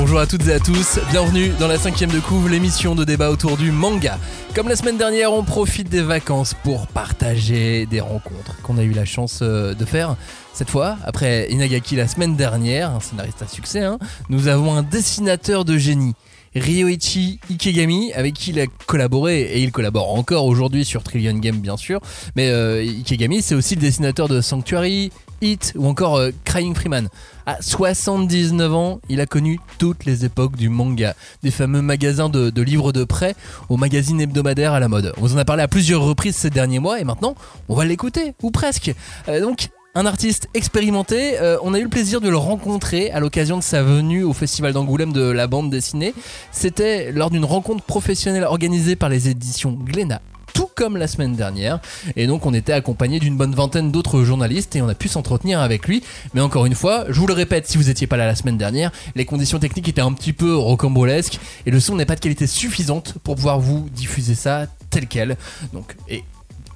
Bonjour à toutes et à tous, bienvenue dans la cinquième de couve, l'émission de débat autour du manga. Comme la semaine dernière, on profite des vacances pour partager des rencontres qu'on a eu la chance euh, de faire. Cette fois, après Inagaki la semaine dernière, un scénariste à succès, hein, nous avons un dessinateur de génie. Ryoichi Ikegami, avec qui il a collaboré et il collabore encore aujourd'hui sur Trillion Game bien sûr. Mais euh, Ikegami, c'est aussi le dessinateur de Sanctuary, Hit ou encore euh, Crying Freeman. À 79 ans, il a connu toutes les époques du manga, des fameux magasins de, livres de prêt aux magazines hebdomadaires à la mode. On vous en a parlé à plusieurs reprises ces derniers mois et maintenant, on va l'écouter, ou presque. Euh, donc, un artiste expérimenté. Euh, on a eu le plaisir de le rencontrer à l'occasion de sa venue au Festival d'Angoulême de la bande dessinée. C'était lors d'une rencontre professionnelle organisée par les éditions Glénat tout comme la semaine dernière. Et donc on était accompagné d'une bonne vingtaine d'autres journalistes et on a pu s'entretenir avec lui. Mais encore une fois, je vous le répète, si vous étiez pas là la semaine dernière, les conditions techniques étaient un petit peu rocambolesques et le son n'est pas de qualité suffisante pour pouvoir vous diffuser ça tel quel. Donc, et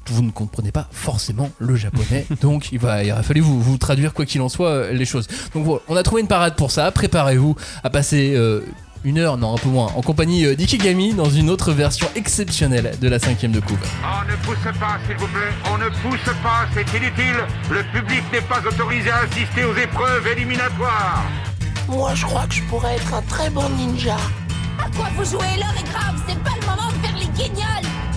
vous ne comprenez pas forcément le japonais, donc il va, il a fallu vous, vous traduire quoi qu'il en soit euh, les choses. Donc voilà, on a trouvé une parade pour ça. Préparez-vous à passer euh, une heure, non un peu moins, en compagnie euh, d'Ikigami dans une autre version exceptionnelle de la cinquième de couve. On ne pousse pas, s'il vous plaît. On ne pousse pas, c'est inutile. Le public n'est pas autorisé à assister aux épreuves éliminatoires. Moi, je crois que je pourrais être un très bon ninja. À quoi vous jouez? L'heure est grave, c'est pas le moment de faire les guignols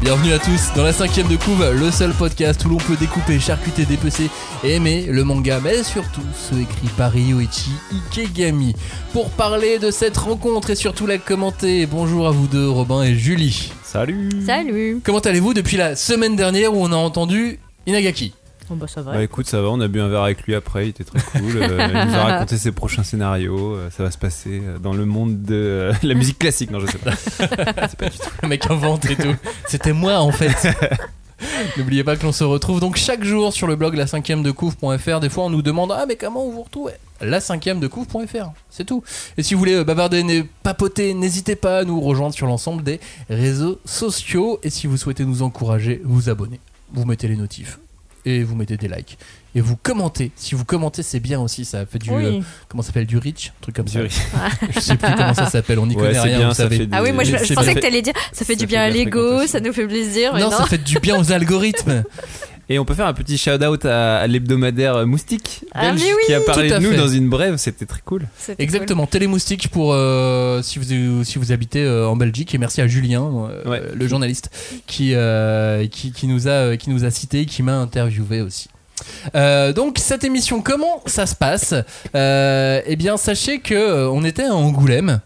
Bienvenue à tous dans la cinquième de couve, le seul podcast où l'on peut découper, charcuter, dépecer et aimer le manga, mais surtout ceux écrits par Ryoichi Ikegami. Pour parler de cette rencontre et surtout la commenter, bonjour à vous deux, Robin et Julie. Salut Salut Comment allez-vous depuis la semaine dernière où on a entendu Inagaki? Oh bah ça va. Bah écoute, ça va, on a bu un verre avec lui après, il était très cool. euh, il nous a raconté ses prochains scénarios, euh, ça va se passer euh, dans le monde de euh, la musique classique, non je sais pas. C'est pas du tout. Le mec invente et tout. C'était moi en fait. N'oubliez pas que l'on se retrouve donc chaque jour sur le blog la cinquième de couvre.fr. Des fois on nous demande ah mais comment on vous retrouve La cinquième de couvre.fr, c'est tout. Et si vous voulez bavarder, né- papoter, n'hésitez pas à nous rejoindre sur l'ensemble des réseaux sociaux. Et si vous souhaitez nous encourager, vous abonnez, vous mettez les notifs et vous mettez des likes et vous commentez. Si vous commentez, c'est bien aussi. Ça fait du Oui. euh, comment ça s'appelle du reach, un truc comme ça. Je sais plus comment ça s'appelle. On n'y Ouais, connaît c'est rien. bien, vous ça savez. fait Ah oui, moi je, Mais je c'est pensais bien. que t'allais dire ça fait Ça du fait bien à de la l'ego, fréquentation. ça nous fait plaisir. mais Non, non. ça fait du bien aux algorithmes. Et on peut faire un petit shout-out à, à l'hebdomadaire Moustique, Ah, belge, mais oui qui a parlé de nous fait. dans une brève, c'était très cool. Exactement, Télémoustique pour euh, si vous si vous habitez euh, en Belgique et merci à Julien, euh, Ouais. le journaliste qui, euh, qui qui nous a qui nous a cité, et qui m'a interviewé aussi. Euh, donc cette émission, comment ça se passe? Euh, Eh bien, sachez que euh, on était à Angoulême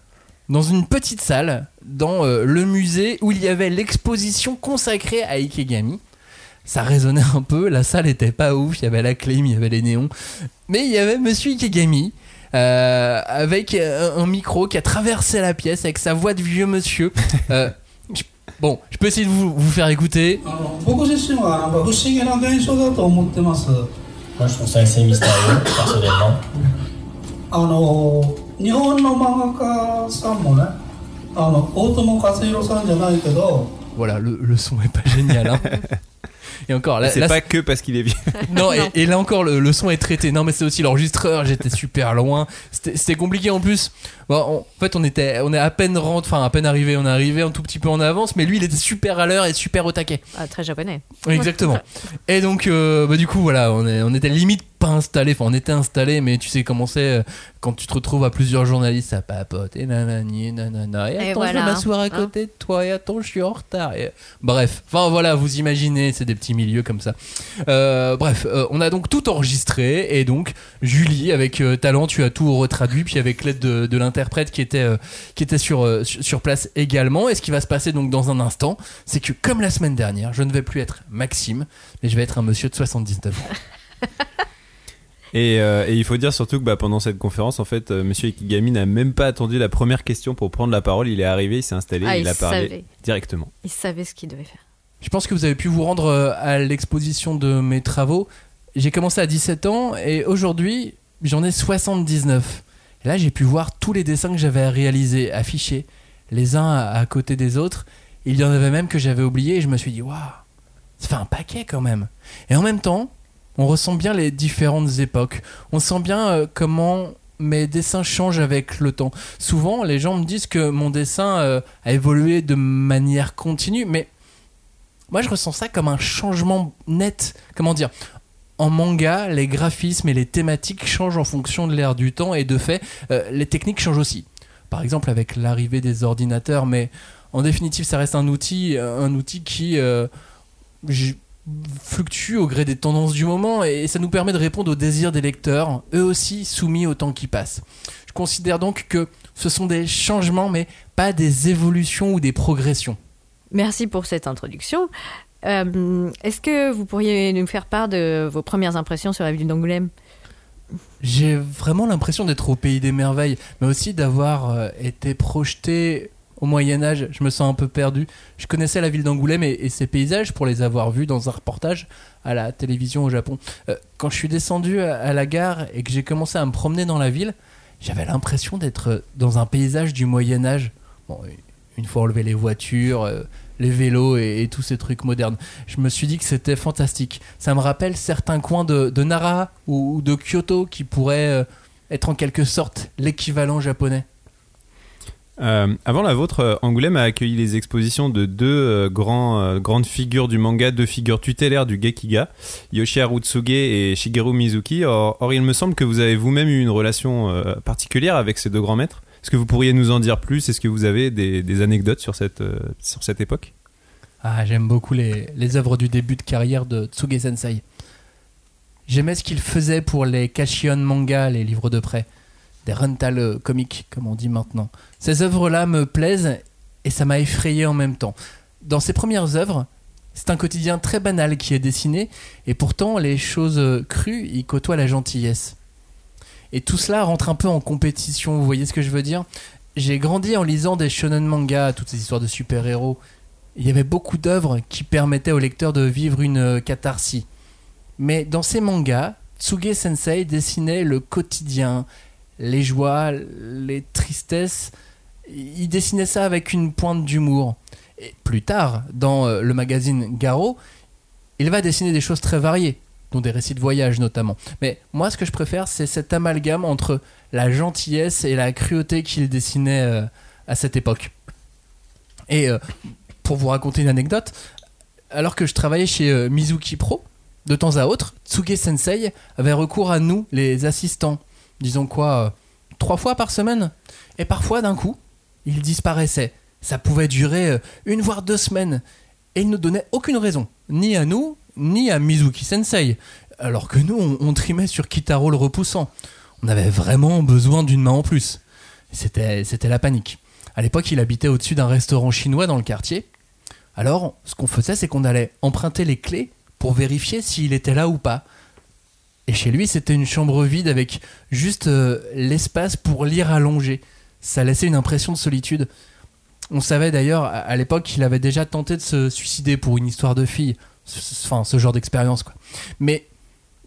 dans une petite salle dans euh, le musée où il y avait l'exposition consacrée à Ikegami Ça résonnait un peu, la salle était pas ouf, il y avait la clim, il y avait les néons, mais il y avait Monsieur Ikegami euh, avec un, un micro qui a traversé la pièce avec sa voix de vieux monsieur. Euh, je- bon, je peux essayer de vous, vous faire écouter. あの僕自身はなんか不思議な現象だと思ってます Moi, je trouve ça assez mystérieux, personnellement. あの日本の漫画家さんもねあの大友克洋さんじゃないけど Voilà, le, le son est pas génial. hein. Et encore, là, C'est pas que parce qu'il est vieux. Non, et, et là encore, le, le son est traité. Non, mais c'est aussi l'enregistreur. J'étais super loin. C'était compliqué en plus. Bon, on- en fait, on était, on est à peine rentré, enfin à peine arrivé. On est arrivé un tout petit peu en avance, mais lui, il était super à l'heure et super au taquet. Ah, très japonais. Exactement. Et donc, euh, bah, du coup, voilà, on, est, on était limite pas installé. Enfin, on était installé, mais tu sais comment c'est euh, quand tu te retrouves à plusieurs journalistes, ça papote et nanani, nanana. Et Et attends, voilà, je vais m'asseoir à hein. côté de toi. Et attends, je suis en retard. Et- Bref, enfin voilà, vous imaginez, c'est des petits milieux comme ça. Euh, bref, on a donc tout enregistré et donc Julie, avec talent, tu as tout retraduit, puis avec l'aide de, de l'interprète qui était euh, qui était sur, euh, sur sur place également. Et ce qui va se passer donc dans un instant, c'est que comme la semaine dernière, je ne vais plus être Maxime, mais je vais être un monsieur de 79 ans. Et, euh, et il faut dire surtout que bah, pendant cette conférence, en fait, euh, Monsieur Ikigami n'a même pas attendu la première question pour prendre la parole. Il est arrivé, il s'est installé, Ah, il, il a parlé savait. directement. Il savait ce qu'il devait faire. Je pense que vous avez pu vous rendre euh, à l'exposition de mes travaux. j'ai commencé à 17 ans et aujourd'hui, j'en ai 79. Là, j'ai pu voir tous les dessins que j'avais réalisés, affichés, les uns à, à côté des autres. Il y en avait même que j'avais oublié et je me suis dit, waouh, ça fait un paquet quand même. Et en même temps, on ressent bien les différentes époques. On sent bien euh, comment mes dessins changent avec le temps. Souvent, les gens me disent que mon dessin euh, a évolué de manière continue, mais moi je ressens ça comme un changement net. Comment dire? En manga, les graphismes et les thématiques changent en fonction de l'ère du temps et de fait, euh, les techniques changent aussi. Par exemple, avec l'arrivée des ordinateurs, mais en définitive, ça reste un outil, un outil qui euh, fluctue au gré des tendances du moment et ça nous permet de répondre aux désirs des lecteurs, eux aussi soumis au temps qui passe. Je considère donc que ce sont des changements, mais pas des évolutions ou des progressions. Merci pour cette introduction. Euh, Est-ce que vous pourriez nous faire part de vos premières impressions sur la ville d'Angoulême? J'ai vraiment l'impression d'être au pays des merveilles, mais aussi d'avoir euh, été projeté au Moyen Âge. Je me sens un peu perdu. Je connaissais la ville d'Angoulême et, ses paysages pour les avoir vus dans un reportage à la télévision au Japon. Euh, quand je suis descendu à, la gare et que j'ai commencé à me promener dans la ville, j'avais l'impression d'être dans un paysage du Moyen Âge. Bon, une fois enlevé les voitures, les vélos et, tous ces trucs modernes. Je me suis dit que c'était fantastique. Ça me rappelle certains coins de, Nara ou, de Kyoto qui pourraient euh, être en quelque sorte l'équivalent japonais. Euh, avant la vôtre, euh, Angoulême a accueilli les expositions de deux grands, grandes figures du manga, deux figures tutélaires du Gekiga, Yoshiharu Tsuge et Shigeru Mizuki. Or, il me semble que vous avez vous-même eu une relation particulière avec ces deux grands maîtres. Est-ce que vous pourriez nous en dire plus? Est-ce que vous avez des, anecdotes sur cette, euh, sur cette époque? Ah, j'aime beaucoup les, les œuvres du début de carrière de Tsuge Sensei. J'aimais ce qu'il faisait pour les Kashion manga, les livres de prêt, des rental comics, comme on dit maintenant. Ces œuvres-là me plaisent et ça m'a effrayé en même temps. Dans ses premières œuvres, c'est un quotidien très banal qui est dessiné et pourtant les choses crues y côtoient la gentillesse. Et tout cela rentre un peu en compétition, vous voyez ce que je veux dire? J'ai grandi en lisant des shonen manga, toutes ces histoires de super-héros. Il y avait beaucoup d'œuvres qui permettaient au lecteur de vivre une euh, catharsis. Mais dans ces mangas, Tsuge Sensei dessinait le quotidien, les joies, les tristesses. Il dessinait ça avec une pointe d'humour. Et plus tard, dans euh, le magazine Garo, il va dessiner des choses très variées, dont des récits de voyage notamment. Mais moi, ce que je préfère, c'est cet amalgame entre la gentillesse et la cruauté qu'il dessinait euh, à cette époque. Et euh, pour vous raconter une anecdote, alors que je travaillais chez euh, Mizuki Pro, de temps à autre, Tsuge Sensei avait recours à nous, les assistants. Disons quoi, trois fois par semaine. Et parfois, d'un coup, il disparaissait. Ça pouvait durer une voire deux semaines. Et il ne donnait aucune raison, ni à nous, ni à Mizuki Sensei. Alors que nous, on, trimait sur Kitaro le repoussant. On avait vraiment besoin d'une main en plus. C'était, la panique. À l'époque, il habitait au-dessus d'un restaurant chinois dans le quartier. Alors, ce qu'on faisait, c'est qu'on allait emprunter les clés pour vérifier s'il était là ou pas. Et chez lui, c'était une chambre vide avec juste euh, l'espace pour lire allongé. Ça laissait une impression de solitude. On savait d'ailleurs à l'époque qu'il avait déjà tenté de se suicider pour une histoire de fille. Enfin, ce genre d'expérience, quoi. Mais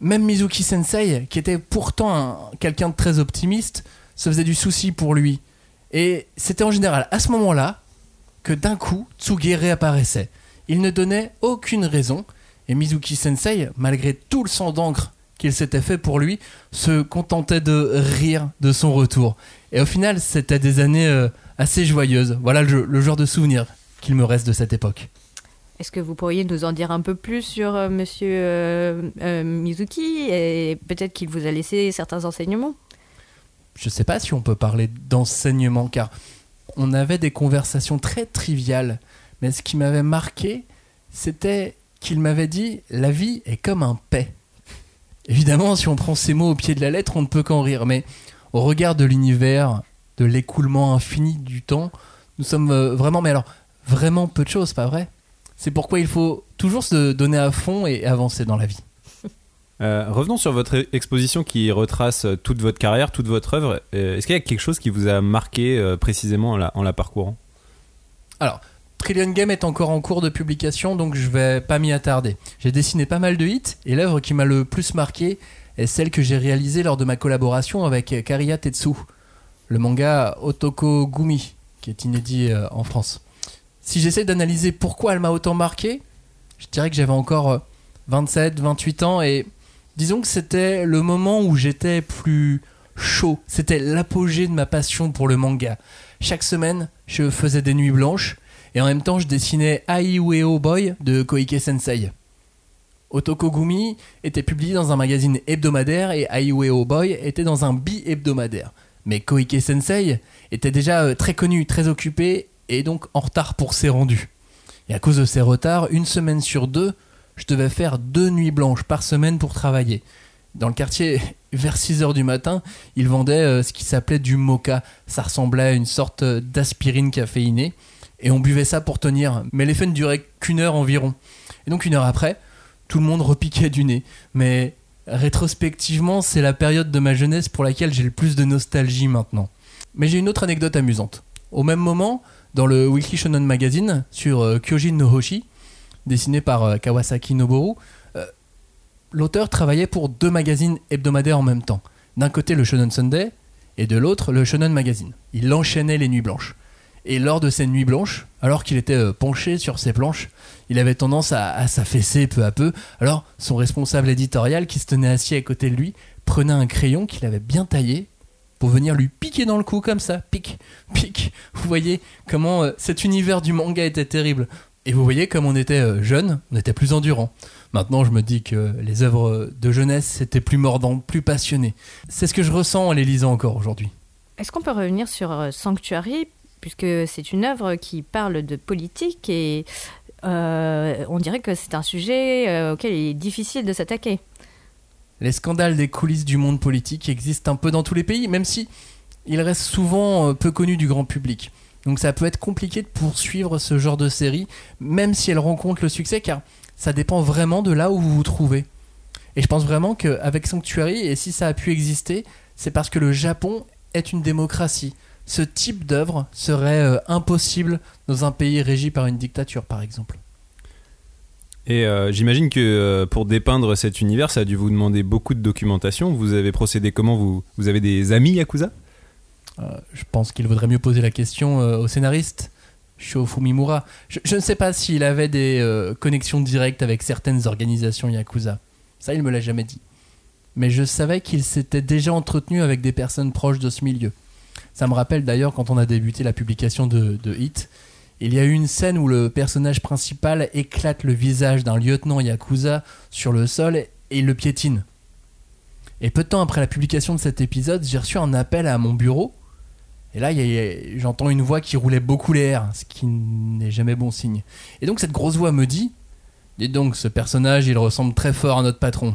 même Mizuki Sensei, qui était pourtant un- quelqu'un de très optimiste, se faisait du souci pour lui. Et c'était en général à ce moment-là que d'un coup, Tsuge réapparaissait. Il ne donnait aucune raison, et Mizuki Sensei, malgré tout le sang d'encre qu'il s'était fait pour lui, se contentait de rire de son retour. Et au final, c'était des années euh, assez joyeuses. Voilà le, le genre de souvenir qu'il me reste de cette époque. Est-ce que vous pourriez nous en dire un peu plus sur euh, Monsieur euh, euh, Mizuki et peut-être qu'il vous a laissé certains enseignements? Je sais pas si on peut parler d'enseignement car on avait des conversations très triviales mais ce qui m'avait marqué c'était qu'il m'avait dit la vie est comme un paix évidemment si on prend ces mots au pied de la lettre on ne peut qu'en rire mais au regard de l'univers de l'écoulement infini du temps nous sommes euh, vraiment mais alors vraiment peu de choses pas vrai? C'est pourquoi il faut toujours se donner à fond et avancer dans la vie Euh, revenons sur votre exposition qui retrace toute votre carrière, toute votre œuvre. Euh, Est-ce qu'il y a quelque chose qui vous a marqué euh, précisément en la, en la parcourant? Alors, Trillion Game est encore en cours de publication, donc je vais pas m'y attarder. J'ai dessiné pas mal de hits, et l'œuvre qui m'a le plus marqué est celle que j'ai réalisée lors de ma collaboration avec Kariya Tetsu, le manga Otoko Gumi, qui est inédit en France. Si j'essaie d'analyser pourquoi elle m'a autant marqué, je dirais que j'avais encore euh, 27, 28 ans, et disons que c'était le moment où j'étais plus chaud. C'était l'apogée de ma passion pour le manga. Chaque semaine, je faisais des nuits blanches et en même temps, je dessinais Aiueo Boy de Koike Sensei. Otokogumi était publié dans un magazine hebdomadaire et Aiueo Boy était dans un bi-hebdomadaire. Mais Koike Sensei était déjà euh, très connu, très occupé et donc en retard pour ses rendus. Et à cause de ces retards, une semaine sur deux, je devais faire deux nuits blanches par semaine pour travailler. Dans le quartier, vers 6 heures du matin, ils vendaient euh, ce qui s'appelait du mocha. Ça ressemblait à une sorte d'aspirine caféinée. Et on buvait ça pour tenir. Mais l'effet ne durait qu'une heure environ. Et donc, une heure après, tout le monde repiquait du nez. Mais rétrospectivement, c'est la période de ma jeunesse pour laquelle j'ai le plus de nostalgie maintenant. Mais j'ai une autre anecdote amusante. Au même moment, dans le Weekly Shonen Magazine, sur euh, Kyojin no Hoshi, dessiné par euh, Kawasaki Noboru, euh, l'auteur travaillait pour deux magazines hebdomadaires en même temps. D'un côté le Shonen Sunday et de l'autre le Shonen Magazine. Il enchaînait les nuits blanches. Et lors de ces nuits blanches, alors qu'il était penché sur ses planches, il avait tendance à s'affaisser peu à peu. Alors son responsable éditorial, qui se tenait assis à côté de lui, prenait un crayon qu'il avait bien taillé pour venir lui piquer dans le cou comme ça, pique, pique. Vous voyez comment euh, cet univers du manga était terrible. Et vous voyez comme on était euh, jeune, on était plus endurant. Maintenant, je me dis que les œuvres de jeunesse c'était plus mordant, plus passionné. C'est ce que je ressens en les lisant encore aujourd'hui. Est-ce qu'on peut revenir sur euh, Sanctuary puisque c'est une œuvre qui parle de politique et on dirait que c'est un sujet auquel il est difficile de s'attaquer. Les scandales des coulisses du monde politique existent un peu dans tous les pays, même si ils restent souvent euh, peu connus du grand public. Donc ça peut être compliqué de poursuivre ce genre de série, même si elle rencontre le succès, car ça dépend vraiment de là où vous vous trouvez. Et je pense vraiment qu'avec Sanctuary, et si ça a pu exister, c'est parce que le Japon est une démocratie. Ce type d'œuvre serait euh, impossible dans un pays régi par une dictature, par exemple. Et euh, j'imagine que euh, pour dépeindre cet univers, ça a dû vous demander beaucoup de documentation. Vous avez procédé comment? Vous, avez des amis Yakuza? Euh, je pense qu'il vaudrait mieux poser la question au scénariste, Sho Fumimura. Je, ne sais pas s'il avait des connexions directes avec certaines organisations Yakuza. Ça, il me l'a jamais dit. Mais je savais qu'il s'était déjà entretenu avec des personnes proches de ce milieu. Ça me rappelle d'ailleurs quand on a débuté la publication de Hit. Il y a eu une scène où le personnage principal éclate le visage d'un lieutenant Yakuza sur le sol et il le piétine. Et peu de temps après la publication de cet épisode, j'ai reçu un appel à mon bureau. Et là, j'entends une voix qui roulait beaucoup les airs, ce qui n'est jamais bon signe. Et donc cette grosse voix me dit Dites donc, ce personnage, il ressemble très fort à notre patron.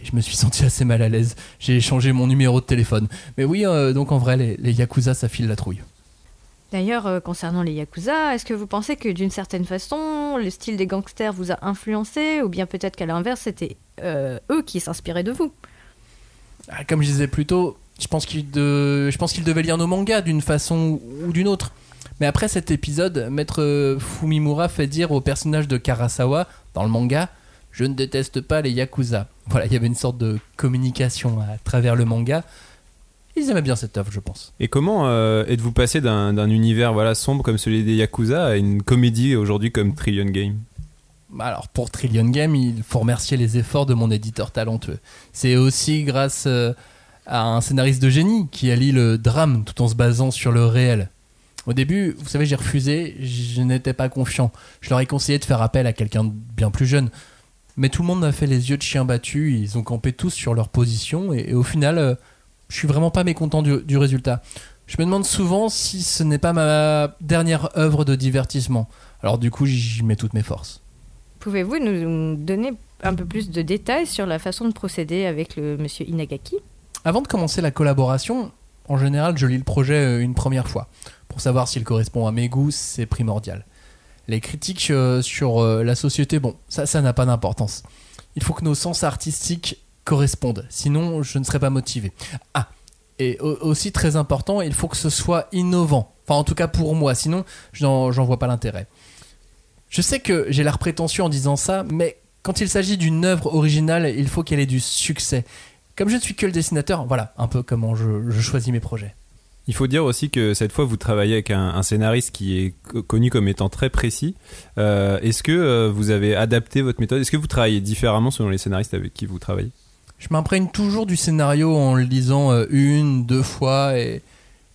Et je me suis senti assez mal à l'aise. J'ai échangé mon numéro de téléphone. Mais oui, euh, donc en vrai, les, les Yakuza, ça file la trouille. D'ailleurs, euh, concernant les Yakuza, est-ce que vous pensez que d'une certaine façon, le style des gangsters vous a influencé ou bien peut-être qu'à l'inverse, c'était euh, eux qui s'inspiraient de vous? Ah, Comme je disais plus tôt, je pense qu'il de... je pense qu'il devait lire nos mangas d'une façon ou d'une autre. Mais après cet épisode, Maître Fumimura fait dire au personnage de Karasawa dans le manga Je ne déteste pas les Yakuza. Voilà, il y avait une sorte de communication à travers le manga. Ils aimaient bien cette œuvre, je pense. Et comment euh, êtes-vous passé d'un univers voilà, sombre comme celui des Yakuza à une comédie aujourd'hui comme Trillion Game? Bah Alors pour Trillion Game, il faut remercier les efforts de mon éditeur talentueux. C'est aussi grâce euh, à un scénariste de génie qui allie le drame tout en se basant sur le réel. Au début, vous savez, j'ai refusé, je n'étais pas confiant. Je leur ai conseillé de faire appel à quelqu'un de bien plus jeune. Mais tout le monde m'a fait les yeux de chien battu, ils ont campé tous sur leur position et, et au final, euh, je suis vraiment pas mécontent du, du résultat. Je me demande souvent si ce n'est pas ma dernière œuvre de divertissement. Alors du coup, j'y mets toutes mes forces. Pouvez-vous nous donner un peu plus de détails sur la façon de procéder avec le monsieur Inagaki? Avant de commencer la collaboration, en général, je lis le projet euh, une première fois. Pour savoir s'il correspond à mes goûts, c'est primordial. Les critiques euh, sur euh, la société, bon, ça, ça n'a pas d'importance. Il faut que nos sens artistiques correspondent, sinon je ne serai pas motivé. Ah, et au- aussi très important, il faut que ce soit innovant. Enfin, en tout cas pour moi, sinon, j'en vois pas l'intérêt. Je sais que j'ai l'air prétentieux en disant ça, mais quand il s'agit d'une œuvre originale, il faut qu'elle ait du succès. Comme je ne suis que le dessinateur, voilà un peu comment je, je choisis mes projets. Il faut dire aussi que cette fois, vous travaillez avec un, scénariste qui est co- connu comme étant très précis. Euh, Est-ce que euh, vous avez adapté votre méthode? Est-ce que vous travaillez différemment selon les scénaristes avec qui vous travaillez? Je m'imprègne toujours du scénario en le lisant euh, une, deux fois et,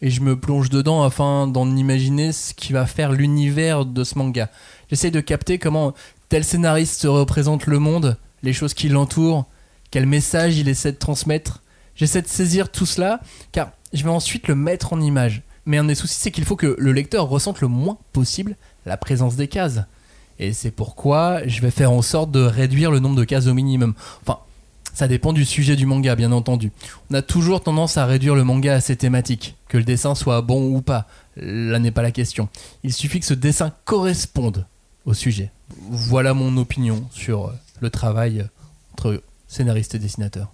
je me plonge dedans afin d'en imaginer ce qui va faire l'univers de ce manga. J'essaie de capter comment tel scénariste se représente le monde, les choses qui l'entourent, quel message il essaie de transmettre. J'essaie de saisir tout cela car je vais ensuite le mettre en image. Mais un des soucis, c'est qu'il faut que le lecteur ressente le moins possible la présence des cases. Et c'est pourquoi je vais faire en sorte de réduire le nombre de cases au minimum. Enfin, ça dépend du sujet du manga, bien entendu. On a toujours tendance à réduire le manga à ses thématiques, que le dessin soit bon ou pas. Là n'est pas la question. Il suffit que ce dessin corresponde au sujet. Voilà mon opinion sur euh, le travail euh, entre scénariste et dessinateur.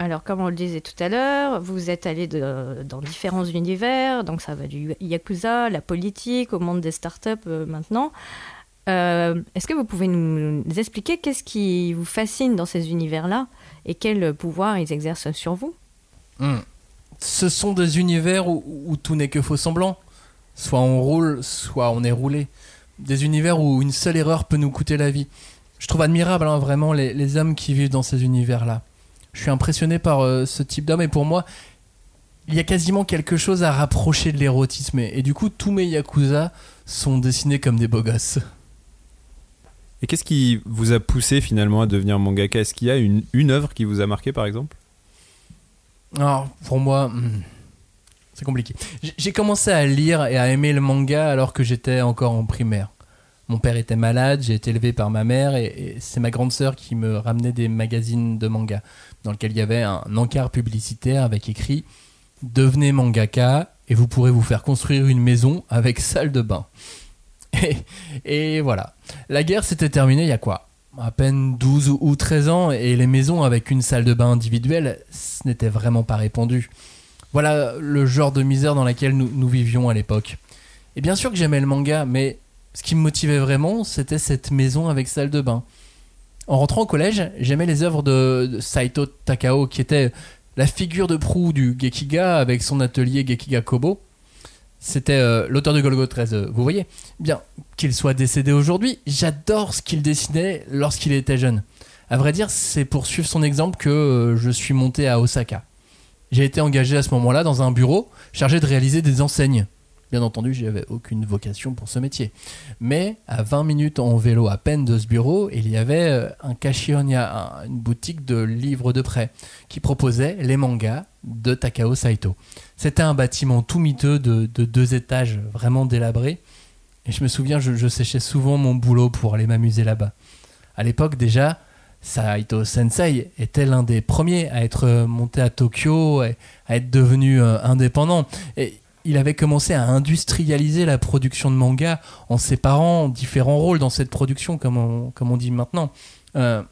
Alors, comme on le disait tout à l'heure, vous êtes allé dans différents univers, donc ça va du yakuza, la politique, au monde des startups euh, maintenant. Euh, Est-ce que vous pouvez nous, expliquer qu'est-ce qui vous fascine dans ces univers-là et quel pouvoir ils exercent sur vous? Hmm. Ce sont des univers où, tout n'est que faux semblant. Soit on roule, soit on est roulé. Des univers où une seule erreur peut nous coûter la vie. Je trouve admirable hein, vraiment les, hommes qui vivent dans ces univers-là. Je suis impressionné par euh, ce type d'homme et pour moi, il y a quasiment quelque chose à rapprocher de l'érotisme. Et, et du coup, tous mes yakuza sont dessinés comme des beaux gosses. Et qu'est-ce qui vous a poussé finalement à devenir mangaka? Est-ce qu'il y a une, œuvre qui vous a marqué par exemple? Alors, pour moi, hmm, c'est compliqué. J'ai commencé à lire et à aimer le manga alors que j'étais encore en primaire. Mon père était malade, j'ai été élevé par ma mère et, et c'est ma grande sœur qui me ramenait des magazines de manga dans lequel il y avait un encart publicitaire avec écrit Devenez mangaka et vous pourrez vous faire construire une maison avec salle de bain. Et, voilà. La guerre s'était terminée il y a quoi? À peine 12 ou 13 ans et les maisons avec une salle de bain individuelle, ce n'était vraiment pas répandu. Voilà le genre de misère dans laquelle nous, nous vivions à l'époque. Et bien sûr que j'aimais le manga, mais ce qui me motivait vraiment, c'était cette maison avec salle de bain. En rentrant au collège, j'aimais les œuvres de, de Saito Takao, qui était la figure de proue du Gekiga avec son atelier Gekiga Kobo. C'était euh, l'auteur de Golgo 13, euh, vous voyez Bien, qu'il soit décédé aujourd'hui, j'adore ce qu'il dessinait lorsqu'il était jeune. À vrai dire, c'est pour suivre son exemple que euh, je suis monté à Osaka. J'ai été engagé à ce moment-là dans un bureau chargé de réaliser des enseignes. Bien entendu, j'avais aucune vocation pour ce métier. Mais à 20 minutes en vélo à peine de ce bureau, il y avait euh, un Kashionia, un- une boutique de livres de prêt, qui proposait les mangas de Takao Saito. C'était un bâtiment tout miteux de, de deux étages, vraiment délabré. Et je me souviens, je, je séchais souvent mon boulot pour aller m'amuser là-bas. À l'époque déjà, Saito Sensei était l'un des premiers à être monté à Tokyo, et à être devenu euh, indépendant. Et il avait commencé à industrialiser la production de manga en séparant différents rôles dans cette production, comme on, comme on dit maintenant. Euh,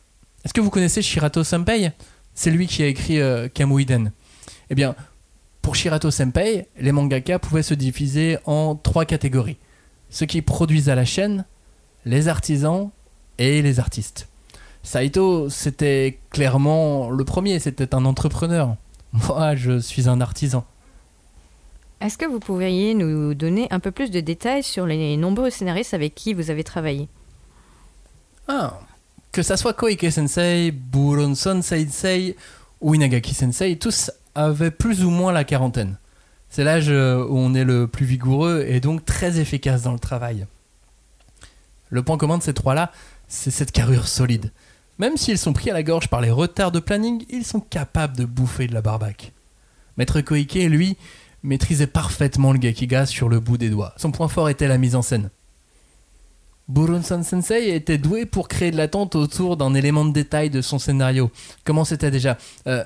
Est-ce que vous connaissez Shirato Senpei C'est lui qui a écrit euh, Kamuiden. Eh bien, pour Shirato Senpei, les mangaka pouvaient se diviser en trois catégories. Ceux qui produisent à la chaîne, les artisans et les artistes. Saito, c'était clairement le premier, c'était un entrepreneur. Moi, je suis un artisan. Est-ce que vous pourriez nous donner un peu plus de détails sur les nombreux scénaristes avec qui vous avez travaillé? Ah, que ça soit Koike Sensei, Buronson Sensei ou Inagaki Sensei, tous avaient plus ou moins la quarantaine. C'est l'âge euh, où on est le plus vigoureux et donc très efficace dans le travail. Le point commun de ces trois-là, c'est cette carrure solide. Même s'ils sont pris à la gorge par les retards de planning, ils sont capables de bouffer de la barbaque. Maître Koike, lui, maîtrisait parfaitement le Gekiga sur le bout des doigts. Son point fort était la mise en scène. Buronson Sensei était doué pour créer de l'attente autour d'un élément de détail de son scénario. Comment c'était déjà? Euh,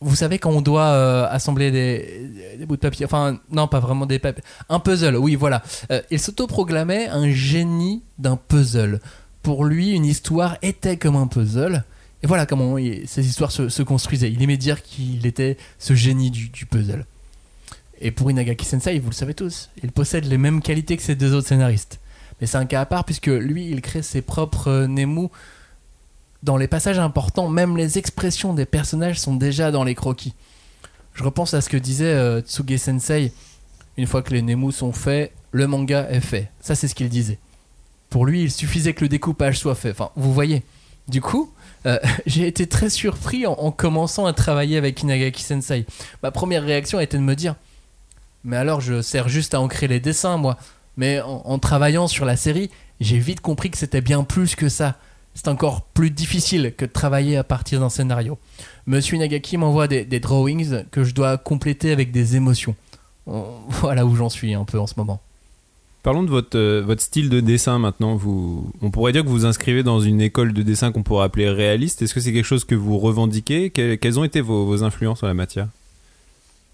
Vous savez quand on doit euh, assembler des, des bouts de papier, enfin non pas vraiment des papiers, un puzzle, oui voilà. Euh, il s'autoproclamait un génie d'un puzzle. Pour lui, une histoire était comme un puzzle. Et voilà comment ces histoires se, construisaient. Il aimait dire qu'il était ce génie du puzzle. Et pour Inagaki Sensei, vous le savez tous, il possède les mêmes qualités que ses deux autres scénaristes. Mais c'est un cas à part puisque lui, il crée ses propres euh, Nemu dans les passages importants, même les expressions des personnages sont déjà dans les croquis. Je repense à ce que disait euh, Tsuge Sensei. Une fois que les Nemu sont faits, le manga est fait. Ça, c'est ce qu'il disait. Pour lui, il suffisait que le découpage soit fait. Enfin, vous voyez. Du coup, euh, j'ai été très surpris en, en commençant à travailler avec Inagaki Sensei. Ma première réaction a été de me dire Mais alors, je sers juste à ancrer les dessins, moi. Mais en, en travaillant sur la série, j'ai vite compris que c'était bien plus que ça. C'est encore plus difficile que de travailler à partir d'un scénario. Monsieur Inagaki m'envoie des, des drawings que je dois compléter avec des émotions. Voilà où j'en suis un peu en ce moment. Parlons de votre, euh, votre style de dessin maintenant. Vous, on pourrait dire que vous vous inscrivez dans une école de dessin qu'on pourrait appeler réaliste. Est-ce que c'est quelque chose que vous revendiquez? Que- Quelles ont été vos, vos influences en la matière?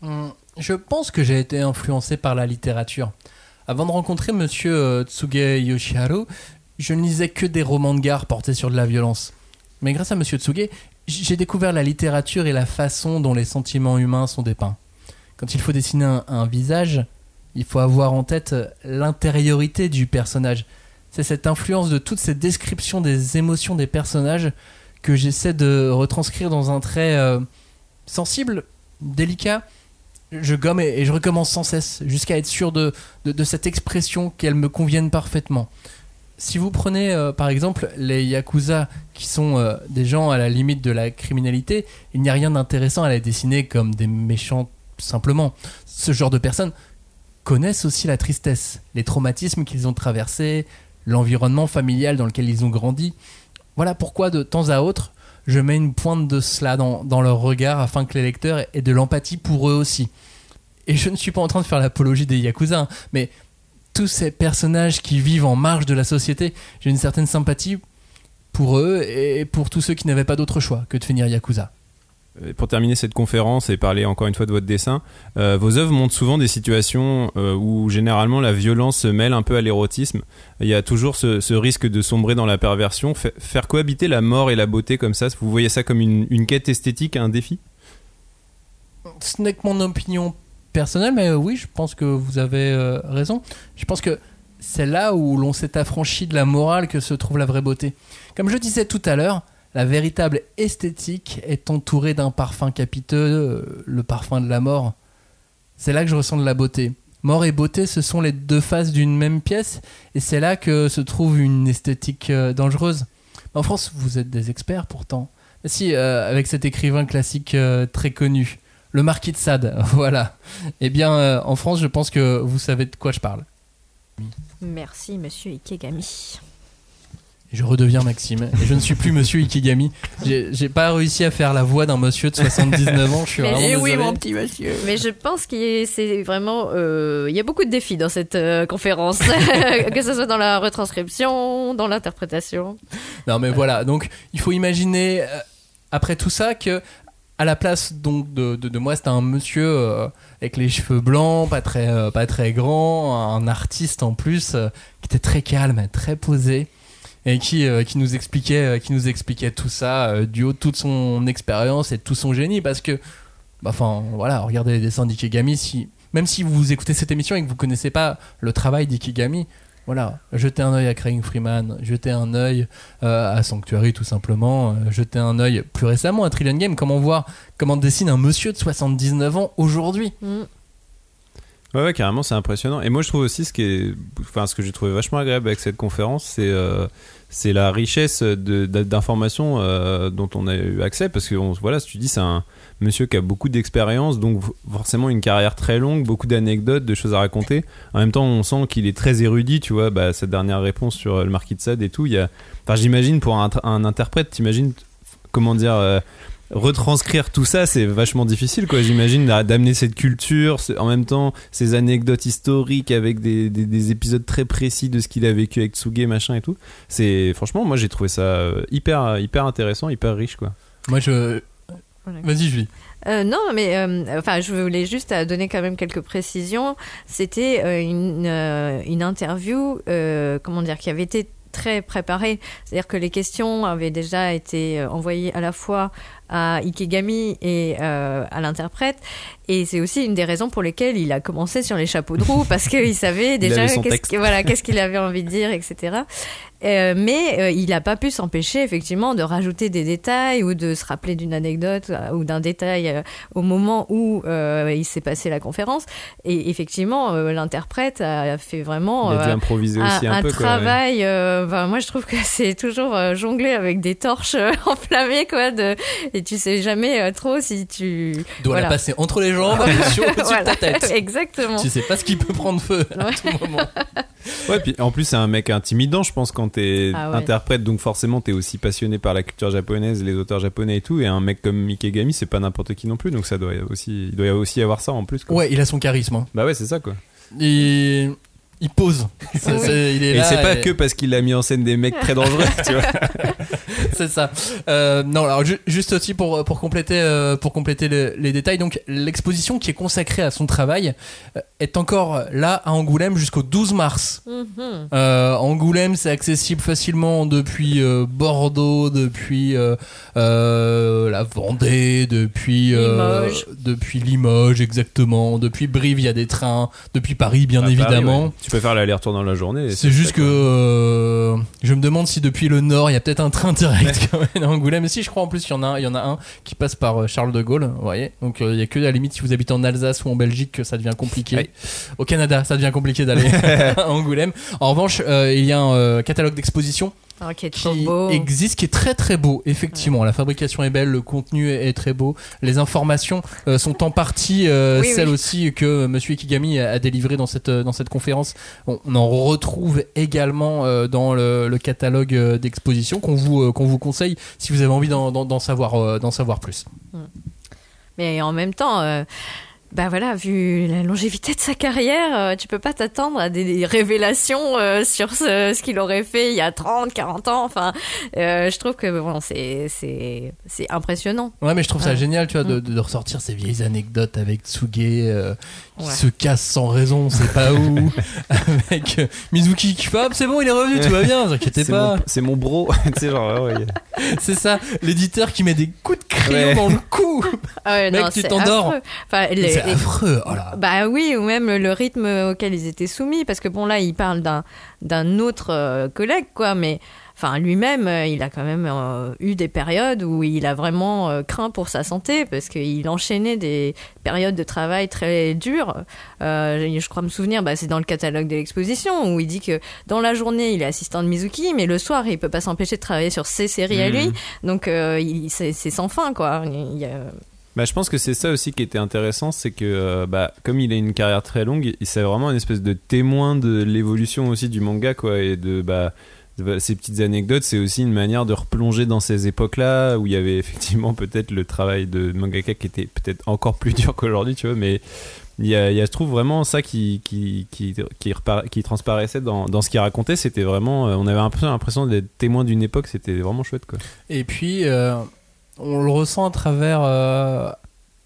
Hum, Je pense que j'ai été influencé par la littérature. Avant de rencontrer monsieur euh, Tsuge Yoshiharu, je ne lisais que des romans de gare portés sur de la violence. Mais grâce à monsieur Tsuge, j'ai découvert la littérature et la façon dont les sentiments humains sont dépeints. Quand il faut dessiner un, visage, il faut avoir en tête euh, l'intériorité du personnage. C'est cette influence de toutes ces descriptions des émotions des personnages que j'essaie de retranscrire dans un trait euh, sensible, délicat. Je gomme et, je recommence sans cesse jusqu'à être sûr de cette expression qu'elle me convienne parfaitement. Si vous prenez euh, par exemple les yakuza qui sont euh, des gens à la limite de la criminalité, il n'y a rien d'intéressant à les dessiner comme des méchants simplement. Ce genre de personnes connaissent aussi la tristesse, les traumatismes qu'ils ont traversés, l'environnement familial dans lequel ils ont grandi. Voilà pourquoi de temps à autre, je mets une pointe de cela dans, leur regard afin que les lecteurs aient de l'empathie pour eux aussi. Et je ne suis pas en train de faire l'apologie des Yakuza, hein, mais tous ces personnages qui vivent en marge de la société, j'ai une certaine sympathie pour eux et pour tous ceux qui n'avaient pas d'autre choix que de finir Yakuza. Et Pour terminer cette conférence et parler encore une fois de votre dessin, euh, vos œuvres montrent souvent des situations euh, où généralement la violence se mêle un peu à l'érotisme. Il y a toujours ce, risque de sombrer dans la perversion. Fa- faire cohabiter la mort et la beauté comme ça, vous voyez ça comme une, quête esthétique, un défi? Ce n'est que mon opinion personnelle, mais euh, oui, je pense que vous avez euh, raison. Je pense que c'est là où l'on s'est affranchi de la morale que se trouve la vraie beauté. Comme je disais tout à l'heure, la véritable esthétique est entourée d'un parfum capiteux, euh, le parfum de la mort. C'est là que je ressens de la beauté. Mort et beauté, ce sont les deux faces d'une même pièce, et c'est là que se trouve une esthétique euh, dangereuse. En France, vous êtes des experts pourtant. Si, euh, avec cet écrivain classique très connu, le marquis de Sade, voilà. Eh bien, en France, je pense que vous savez de quoi je parle. Merci, monsieur Ikegami. Je redeviens Maxime, et je ne suis plus monsieur Ikigami. J'ai pas réussi à faire la voix d'un monsieur de 79 ans, je suis Mais- vraiment Eh oui, désolé. mon petit monsieur. Mais je pense qu'il y a- c'est vraiment. euh, il y a beaucoup de défis dans cette euh, conférence, que ce soit dans la retranscription, dans l'interprétation. Non mais voilà, donc il faut imaginer euh, après tout ça que à la place donc de, de, de moi c'était un monsieur euh, avec les cheveux blancs, pas très euh, pas très grand, un artiste en plus euh, qui était très calme, très posé et qui euh, qui nous expliquait euh, qui nous expliquait tout ça euh, du haut de toute son expérience et de tout son génie parce que bah, enfin voilà, regardez les dessins d'Ikigami si même si vous écoutez cette émission et que vous connaissez pas le travail d'Ikigami, voilà, jetez un œil à Craig Freeman, jetez un œil à Sanctuary tout simplement, jetez un œil plus récemment à Trillion Game, comment voir comment dessine un monsieur de 79 ans aujourd'hui? Mm. Ouais, carrément, c'est impressionnant. Et moi, je trouve aussi ce qui est, enfin, ce que j'ai trouvé vachement agréable avec cette conférence, c'est euh, la richesse d'informations euh, dont on a eu accès, parce que on- voilà, si tu dis, c'est un monsieur qui a beaucoup d'expérience, donc forcément une carrière très longue, beaucoup d'anecdotes, de choses à raconter. En même temps, on sent qu'il est très érudit, tu vois. Bah, cette dernière réponse sur euh, le marquis de Sade et tout, enfin, j'imagine pour un, un interprète, t'imagines comment dire. Retranscrire tout ça, c'est vachement difficile, quoi. J'imagine d'a- d'amener cette culture, en même temps ces anecdotes historiques avec des, des- des épisodes très précis de ce qu'il a vécu avec Tsuge, machin et tout. C'est franchement, moi j'ai trouvé ça euh, hyper hyper intéressant, hyper riche, quoi. Moi je Vas-y, Julie. Euh, non, mais euh, enfin, je voulais juste euh, donner quand même quelques précisions. C'était euh, une, euh, une interview, euh, comment dire, qui avait été très préparée. C'est-à-dire que les questions avaient déjà été envoyées à la fois à Ikegami et euh, à l'interprète. Et c'est aussi une des raisons pour lesquelles il a commencé sur les chapeaux de roue, parce qu'il savait déjà qu'est-ce voilà, qu'il avait envie de dire, etc. Euh, mais euh, il n'a pas pu s'empêcher effectivement de rajouter des détails ou de se rappeler d'une anecdote ou d'un détail au moment où il s'est passé la conférence. Et effectivement, l'interprète a fait vraiment Il a dû improviser aussi un peu, quoi, travail. moi, je trouve que c'est toujours jongler avec des torches enflammées, quoi. De, et tu sais jamais euh, trop si tu doit voilà. la passer entre les jambes sur, Voilà. ta tête. Exactement. Tu sais pas ce qui peut prendre feu à tout moment. Ouais, puis en plus, c'est un mec intimidant, je pense, quand t'es Ah ouais. interprète, donc forcément, t'es aussi passionné par la culture japonaise, les auteurs japonais et tout. Et un mec comme Mikegami, c'est pas n'importe qui non plus, donc ça doit aussi, il doit aussi y avoir ça en plus. Quoi. Ouais, il a son charisme. hein. Bah ouais, c'est ça quoi. Il, il pose. Ça, il est et là c'est pas et- que parce qu'il a mis en scène des mecs très dangereux, tu vois. c'est ça. Euh, non, alors ju- juste aussi pour, pour compléter, euh, pour compléter le- les détails, donc l'exposition qui est consacrée à son travail euh, est encore là à Angoulême jusqu'au 12 mars. Mhm. Euh, Angoulême, c'est accessible facilement depuis euh, Bordeaux, depuis euh, euh, la Vendée, depuis euh, Limoges. depuis Limoges exactement, depuis Brive, il y a des trains, depuis Paris bien À Paris, évidemment. ouais. Tu peux faire l'aller-retour dans la journée. C'est juste que euh, je me demande si depuis le nord il y a peut-être un train direct Angoulême. Si je crois en plus il y en a un, il y en a un qui passe par euh, Charles de Gaulle, vous voyez. Donc euh, il y a que à la limite si vous habitez en Alsace ou en Belgique que ça devient compliqué. Au Canada ça devient compliqué d'aller à Angoulême. En revanche euh, il y a un catalogue d'exposition Ah, qui est trop qui beau. existe, qui est très très beau. Effectivement, la fabrication est belle, le contenu est, est très beau. Les informations euh, sont en partie euh, Oui, oui. celles aussi que Monsieur Ikigami a, a délivrées dans cette euh, dans cette conférence. On, on en retrouve également euh, dans le, le catalogue euh, d'exposition qu'on vous euh, qu'on vous conseille si vous avez envie d'en savoir euh, d'en savoir plus. Mais en même temps, euh, bah voilà, vu la longévité de sa carrière, euh, tu peux pas t'attendre à des, révélations euh, sur ce, ce qu'il aurait fait il y a 30, 40 ans. Enfin, euh, je trouve que bon, c'est c'est c'est impressionnant. Ouais, mais je trouve ça génial, tu vois, de, Mm. de- ressortir ces vieilles anecdotes avec Tsuge euh, qui Ouais. se casse sans raison, on sait pas où, avec euh, Mizuki qui fait Ah, c'est bon, il est revenu, tout va bien, vous inquiétez C'est pas. mon- C'est mon, bro. tu sais, genre, ouais, ouais. C'est ça, l'éditeur qui met des coups de crayon Ouais. dans le cou. Ah ouais, Mec, non, tu c'est t'endors. affreux. Enfin, les- C'est affreux. Oh là. Bah oui, ou même le rythme auquel ils étaient soumis, parce que bon là, il parle d'un d'un autre euh, collègue, quoi, mais enfin lui-même, euh, il a quand même euh, eu des périodes où il a vraiment euh, craint pour sa santé, parce qu'il enchaînait des périodes de travail très dures. Euh, je crois me souvenir, bah, c'est dans le catalogue de l'exposition où il dit que dans la journée, il est assistant de Mizuki, mais le soir, il peut pas s'empêcher de travailler sur ses séries à lui, donc euh, il- c'est c'est sans fin, quoi. Il y a- Bah, je pense que c'est ça aussi qui était intéressant, c'est que euh, bah, comme il a une carrière très longue, c'est vraiment une espèce de témoin de l'évolution aussi du manga, quoi, et de bah, de- ces petites anecdotes, c'est aussi une manière de replonger dans ces époques-là où il y avait effectivement peut-être le travail de mangaka qui était peut-être encore plus dur qu'aujourd'hui, tu vois, mais il y a, y a, je trouve vraiment ça qui, qui, qui, qui transparaissait dans, dans ce qu'il racontait, c'était vraiment, euh, on avait un peu l'impression d'être témoin d'une époque, c'était vraiment chouette, quoi. Et puis, euh, on le ressent à travers. euh,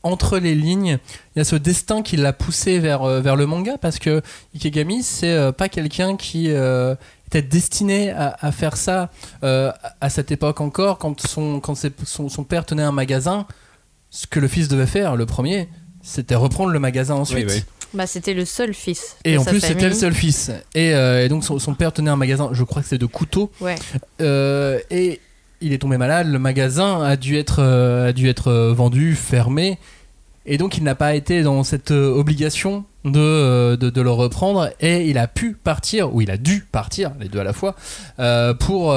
entre les lignes, il y a ce destin qui l'a poussé vers, euh, vers le manga parce que Ikegami, c'est euh, pas quelqu'un qui euh, était destiné à, à faire ça euh, à cette époque encore, quand, son, quand ses- son, son père tenait un magasin. Ce que le fils devait faire, le premier, c'était reprendre le magasin ensuite. Oui, oui. bah, c'était le seul fils. Et en plus, c'était le seul fils. Et, euh, et donc, son, son père tenait un magasin, je crois que c'est de couteaux. Ouais. Euh, et il est tombé malade, le magasin a dû être, euh, euh, vendu, fermé. Et donc, il n'a pas été dans cette euh, obligation de, de, le reprendre. Et il a pu partir, ou il a dû partir, les deux à la fois, pour,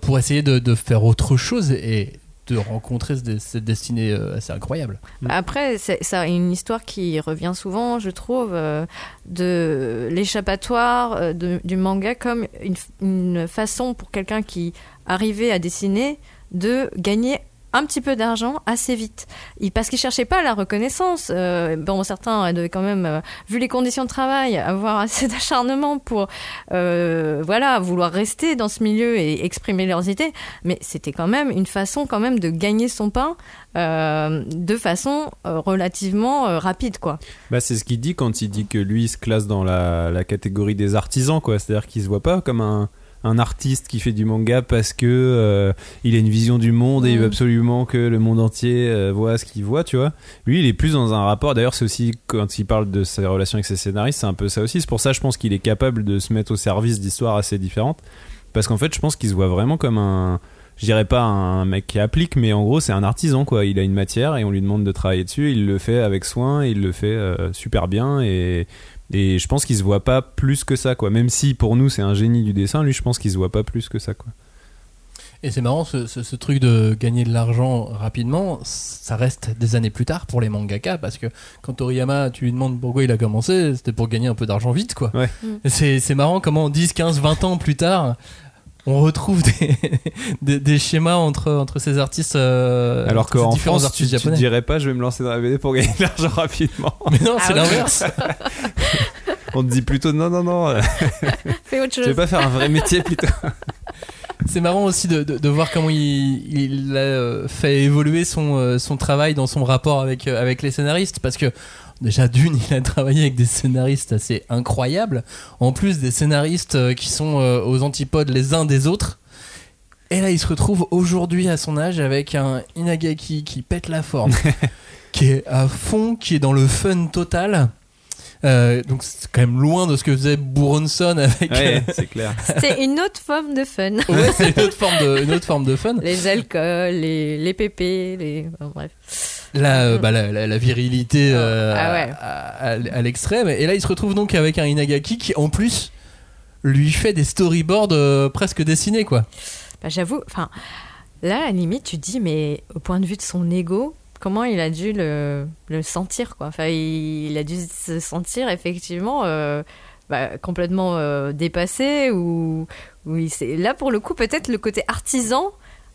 pour essayer de, de faire autre chose et de rencontrer ce- cette destinée euh, assez incroyable. Après, c'est ça une histoire qui revient souvent, je trouve, euh, de l'échappatoire euh, de- du manga comme une, une façon pour quelqu'un qui arrivait à dessiner de gagner un petit peu d'argent assez vite. Il, parce qu'il cherchait pas la reconnaissance. Euh, bon, certains devaient quand même, euh, vu les conditions de travail, avoir assez d'acharnement pour, euh, voilà, vouloir rester dans ce milieu et exprimer leurs idées. Mais c'était quand même une façon quand même de gagner son pain de façon relativement rapide, quoi. Bah, c'est ce qu'il dit quand il dit que lui il se classe dans la, la catégorie des artisans, quoi. C'est-à-dire qu'il se voit pas comme un, un artiste qui fait du manga parce que euh, il a une vision du monde et il veut Mm. absolument que le monde entier euh, voit ce qu'il voit, tu vois. Lui, il est plus dans un rapport. D'ailleurs, c'est aussi quand il parle de sa relation avec ses scénaristes, c'est un peu ça aussi. C'est pour ça, je pense qu'il est capable de se mettre au service d'histoires assez différentes. Parce qu'en fait, je pense qu'il se voit vraiment comme un. Je dirais pas un mec qui applique, mais en gros, c'est un artisan, quoi. Il a une matière et on lui demande de travailler dessus. Il le fait avec soin, il le fait euh, super bien et. Et je pense qu'il se voit pas plus que ça, quoi. Même si pour nous c'est un génie du dessin, lui je pense qu'il se voit pas plus que ça, quoi. Et c'est marrant, ce, ce- ce truc de gagner de l'argent rapidement, ça reste des années plus tard pour les mangaka, parce que quand Toriyama, tu lui demandes pourquoi il a commencé, c'était pour gagner un peu d'argent vite, quoi. Ouais. Mm. C'est marrant comment 10, 15, 20 ans plus tard, on retrouve des, des, des schémas entre, entre ces artistes. euh, Alors qu'en France, tu, artistes tu te japonais. dirais pas, je vais me lancer dans la BD pour gagner de l'argent rapidement. Mais non, Ah c'est ouais. l'inverse. On te dit plutôt non, non, non, Fais autre tu veux chose. pas faire un vrai métier plutôt. C'est marrant aussi de, de- de voir comment il, il a euh, fait évoluer son, euh, son travail dans son rapport avec, euh, avec les scénaristes. Parce que déjà, d'une, il a travaillé avec des scénaristes assez incroyables. En plus, des scénaristes euh, qui sont euh, aux antipodes les uns des autres. Et là, il se retrouve aujourd'hui à son âge avec un Inagaki qui pète la forme, qui est à fond, qui est dans le fun total. Euh, donc c'est quand même loin de ce que faisait Buronson avec. Ouais, c'est clair. C'est une autre forme de fun. Ouais, c'est une autre forme de, une autre forme de fun. Les alcools, les, les pépés, les. enfin, bref. La, euh, bah, la, la- la virilité euh, Ah ouais. à, à- à l'extrême. Et là, il se retrouve donc avec un Inagaki qui, en plus, lui fait des storyboards euh, presque dessinés, quoi. Bah, J'avoue, enfin, là, à la limite, tu te dis, mais au point de vue de son ego, comment il a dû le, le sentir, quoi. Enfin, il, il a dû se sentir effectivement euh, bah, complètement dépassé ou, ou il là, pour le coup, peut-être le côté artisan.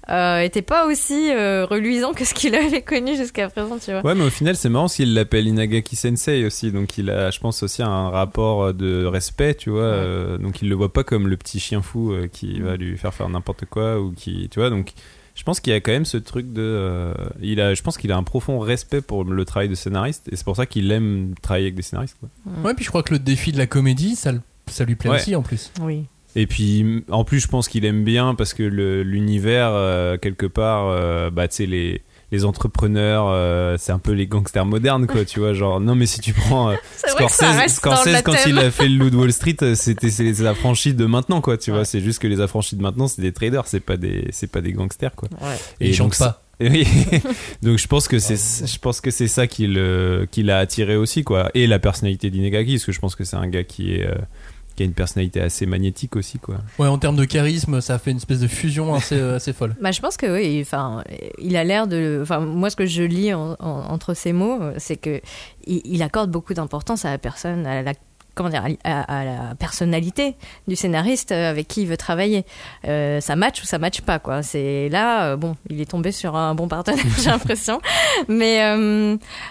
Euh, était pas aussi euh, reluisant que ce qu'il avait connu jusqu'à présent, tu vois. Ouais, mais au final, c'est marrant s'il l'appelle Inagaki Sensei aussi. Donc, il a, je pense, aussi un rapport de respect, tu vois. euh, donc, il le voit pas comme le petit chien fou euh, qui va lui faire faire n'importe quoi ou qui, tu vois. Donc, je pense qu'il y a quand même ce truc de. euh, il a, je pense qu'il a un profond respect pour le travail de scénariste et c'est pour ça qu'il aime travailler avec des scénaristes, quoi. Ouais, puis je crois que le défi de la comédie, ça, ça lui plaît Ouais. aussi, en plus. Oui. Et puis, en plus, je pense qu'il aime bien parce que l'univers, euh, quelque part, euh, bah, tu sais, les, les entrepreneurs, euh, c'est un peu les gangsters modernes, quoi, tu vois. Genre, non, mais si tu prends euh, Scorsese, quand thème. il a fait le Loup de Wall Street, c'était c'est les affranchis de maintenant, quoi, tu vois. C'est juste que les affranchis de maintenant, c'est des traders, c'est pas des, c'est pas des gangsters, quoi. Ouais. Et ils donc, chantent pas. oui. donc je pense que c'est je pense que c'est ça qui le qui l'a attiré aussi quoi et la personnalité d'Inegaki parce que je pense que c'est un gars qui est euh, qui a une personnalité assez magnétique aussi quoi. Ouais, en termes de charisme, ça fait une espèce de fusion assez, euh, assez folle. Bah, je pense que oui, enfin, il a l'air de. Enfin, moi, ce que je lis en- en- entre ces mots, euh, c'est que il, il accorde beaucoup d'importance à la personne, à la comment dire, à, à la personnalité du scénariste euh, avec qui il veut travailler. Euh, ça match ou ça match pas, quoi. C'est là, euh, bon, il est tombé sur un bon partenaire, j'ai l'impression. Mais,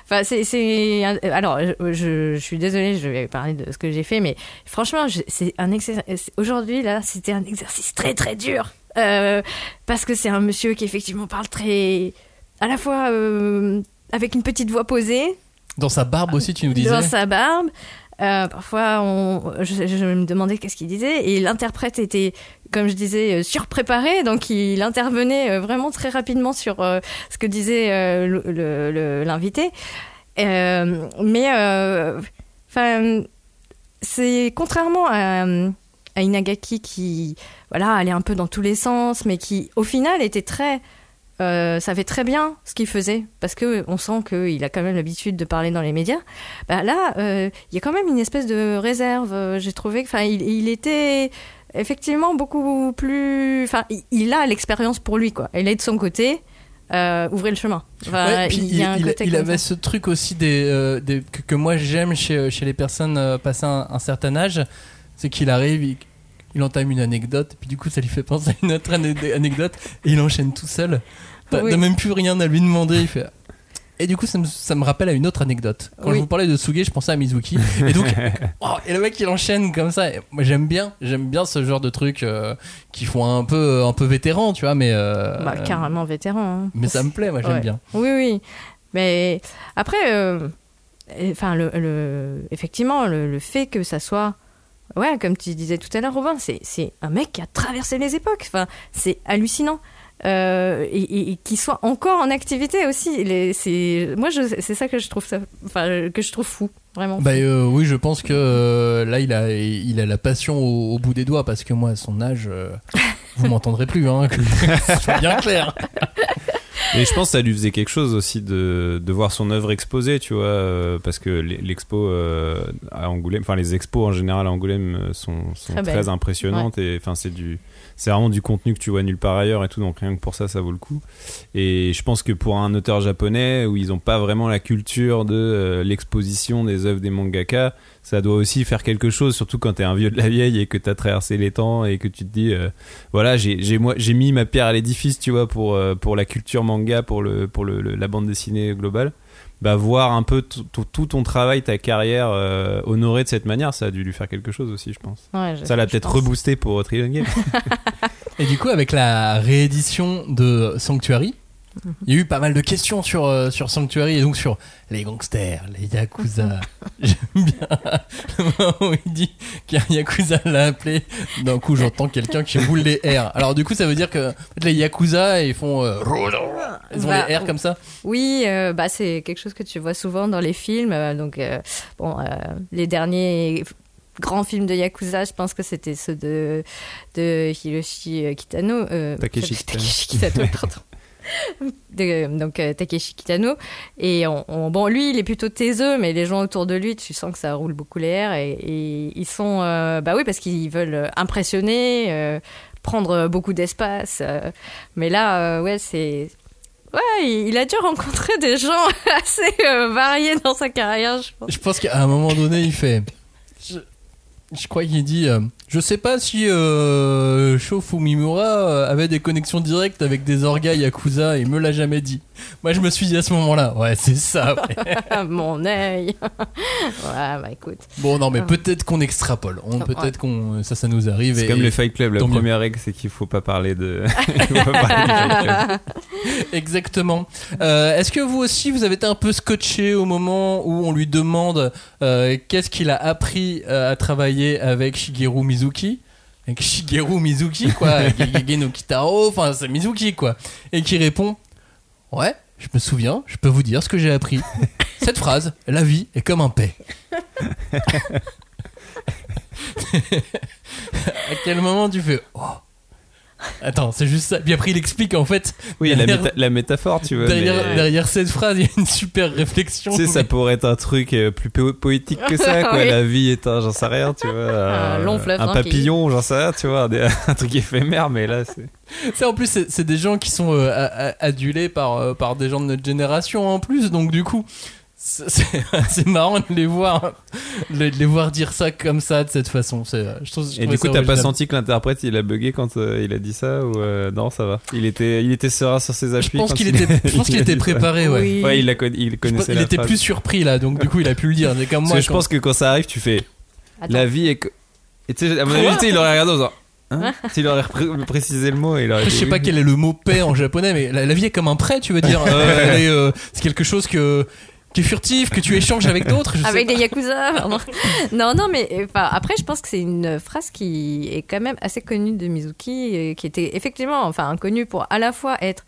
enfin, c'est, alors, je, je- suis désolée, je vais parler de ce que j'ai fait, mais franchement, c'est un exercice. Aujourd'hui, là, c'était un exercice très très dur. Parce que c'est un monsieur qui effectivement parle très à la fois avec une petite voix posée Dans sa barbe aussi, tu nous disais. dans sa barbe Euh, parfois je, me demandais qu'est-ce qu'il disait et l'interprète était comme je disais euh, surpréparé donc il intervenait euh, vraiment très rapidement sur ce que disait l'invité. Mais enfin c'est contrairement à, à Inagaki qui voilà allait un peu dans tous les sens mais qui au final était très euh, savait très bien ce qu'il faisait parce que on sent qu'il a quand même l'habitude de parler dans les médias. Bah là euh, il y a quand même une espèce de réserve Euh, j'ai trouvé. Enfin il, il était effectivement beaucoup plus enfin il, il a l'expérience pour lui quoi. Il est de son côté euh, ouvrez le chemin. Enfin, Ouais, puis il y a un il, côté il avait ça. ce truc aussi des, euh, des- que, que moi j'aime chez, chez les personnes passées un, un certain âge, c'est qu'il arrive, il, entame une anecdote, et puis du coup ça lui fait penser à une autre anecdote, et il enchaîne tout seul. T'as Oui. même plus rien à lui demander. Il fait... Et du coup, ça me, ça me rappelle à une autre anecdote. Quand Oui. je vous parlais de Suge, je pensais à Mizuki. Et donc, oh, et le mec il enchaîne comme ça. Et moi j'aime bien, j'aime bien ce genre de trucs euh, qui font un peu, un peu vétéran, tu vois, mais. euh, Bah, carrément vétéran hein. Mais ça me plaît, moi j'aime Ouais. bien. Oui, oui. Mais après, euh, enfin, le, le- effectivement, le, le fait que ça soit ouais, comme tu disais tout à l'heure, Robin, c'est c'est un mec qui a traversé les époques. Enfin, c'est hallucinant. Euh, et, et- et qu'il soit encore en activité aussi. Les- c'est moi, c'est ça que je trouve ça, enfin, que je trouve fou, vraiment. Bah euh, oui, je pense que euh, là, il a, il a la passion au, au bout des doigts parce que moi, à son âge, euh, vous m'entendrez plus, hein, que ce soit bien clair. Et je pense que ça lui faisait quelque chose aussi de, de voir son œuvre exposée, tu vois, euh, parce que les- l'expo euh, à Angoulême, enfin les expos en général à Angoulême euh, sont, sont Très impressionnantes et enfin c'est du, c'est vraiment du contenu que tu vois nulle part ailleurs et tout, donc rien que pour ça, ça vaut le coup. Et je pense que pour un auteur japonais où ils ont pas vraiment la culture de euh, l'exposition des œuvres des mangaka, ça doit aussi faire quelque chose, surtout quand t'es un vieux de la vieille et que t'as traversé les temps et que tu te dis, euh, voilà, j'ai mis ma pierre à l'édifice, tu vois, pour euh, pour la culture manga, pour le pour le- la bande dessinée globale. Bah voir un peu tout ton travail, ta carrière euh, honorée de cette manière, ça a dû lui faire quelque chose aussi, je pense. Ouais, je- ça l'a peut-être reboosté pour Trillion Game. Et du coup, avec la réédition de Sanctuary, il y a eu pas mal de questions sur, euh, sur Sanctuary et donc sur les gangsters, les yakuza. J'aime bien le moment où il dit qu'un yakuza l'a appelé. D'un coup, j'entends quelqu'un qui roule les R. Alors, du coup, ça veut dire que en fait, les yakuza, ils font. euh, ils ont Bah, les R comme ça Oui, euh, bah, c'est quelque chose que tu vois souvent dans les films. donc, euh, bon, euh, les derniers grands films de Yakuza, je pense que c'était ceux de, de Hiroshi Kitano. euh, Takeshi Kitano. Takeshi Kitano, pardon. Donc euh, Takeshi Kitano et on, on- bon lui il est plutôt taiseux mais les gens autour de lui tu sens que ça roule beaucoup les airs et, ils sont euh, bah oui parce qu'ils veulent impressionner euh, prendre beaucoup d'espace euh, mais là ouais c'est Ouais, il a dû rencontrer des gens assez variés dans sa carrière, je pense. Je pense qu'à un moment donné, il fait. Je crois qu'il dit. Je sais pas si euh, Sho Fumimura euh, avait des connexions directes avec des orgas Yakuza, il me l'a jamais dit. Moi, je me suis dit à ce moment-là, ouais, c'est ça. ouais. Mon œil. ouais, bah écoute. Bon, non, mais Ah. peut-être qu'on extrapole. On- Ouais. Peut-être qu'on. Ça, ça nous arrive. C'est et- comme le Fight Club, la première règle c'est qu'il faut pas parler de. il faut pas parler Club. Exactement. Euh, Est-ce que vous aussi, vous avez été un peu scotché au moment où on lui demande euh, qu'est-ce qu'il a appris euh, à travailler avec Shigeru Mizuki? Avec Shigeru Mizuki, quoi. Gegege no Kitaro, enfin, c'est Mizuki, quoi. Et qui répond Ouais, je me souviens, je peux vous dire ce que j'ai appris. Cette phrase, la vie est comme un paix. à quel moment tu fais Oh Attends, c'est juste ça. Puis après, il explique en fait. Oui, la, derrière- méta- la métaphore, tu vois. derrière, mais- derrière cette phrase, il y a une super réflexion. Tu sais, ça pourrait être un truc euh, plus po- poétique que ça, quoi. Oui. La vie est un, j'en sais rien, tu vois. Un long fleuve Un tranquille. papillon, j'en sais rien, tu vois. Un truc éphémère, mais là, c'est. Ça, en plus, c'est des gens qui sont euh, adulés par, euh, par des gens de notre génération en plus, donc du coup, c'est marrant de les voir, de les voir dire ça comme ça, de cette façon. Je trouve, je Et du coup, t'as pas senti que l'interprète il a bugué quand euh, il a dit ça ou euh, non, ça va. Il était, il était serein sur ses appuis. Je pense qu'il il- était, je pense qu'il était préparé, ouais. Oui. Ouais, il, il connaissait il était phrase. plus surpris là, donc du coup, il a pu le dire. Comme Parce moi. que je quand- pense que quand ça arrive, tu fais. Attends. La vie est. Et tu sais, à mon avis, il aurait regardé en disant. Hein S'il aurait précisé le mot, il aurait Je sais pas quel est le mot paix en japonais, mais la, la vie est comme un prêt, tu veux dire. Euh, euh, c'est quelque chose que, furtif, que tu échanges avec d'autres. Avec des yakuza, pardon. non, non, mais enfin, après, je pense que c'est une phrase qui est quand même assez connue de Mizuki, et qui était effectivement, enfin, connue pour à la fois être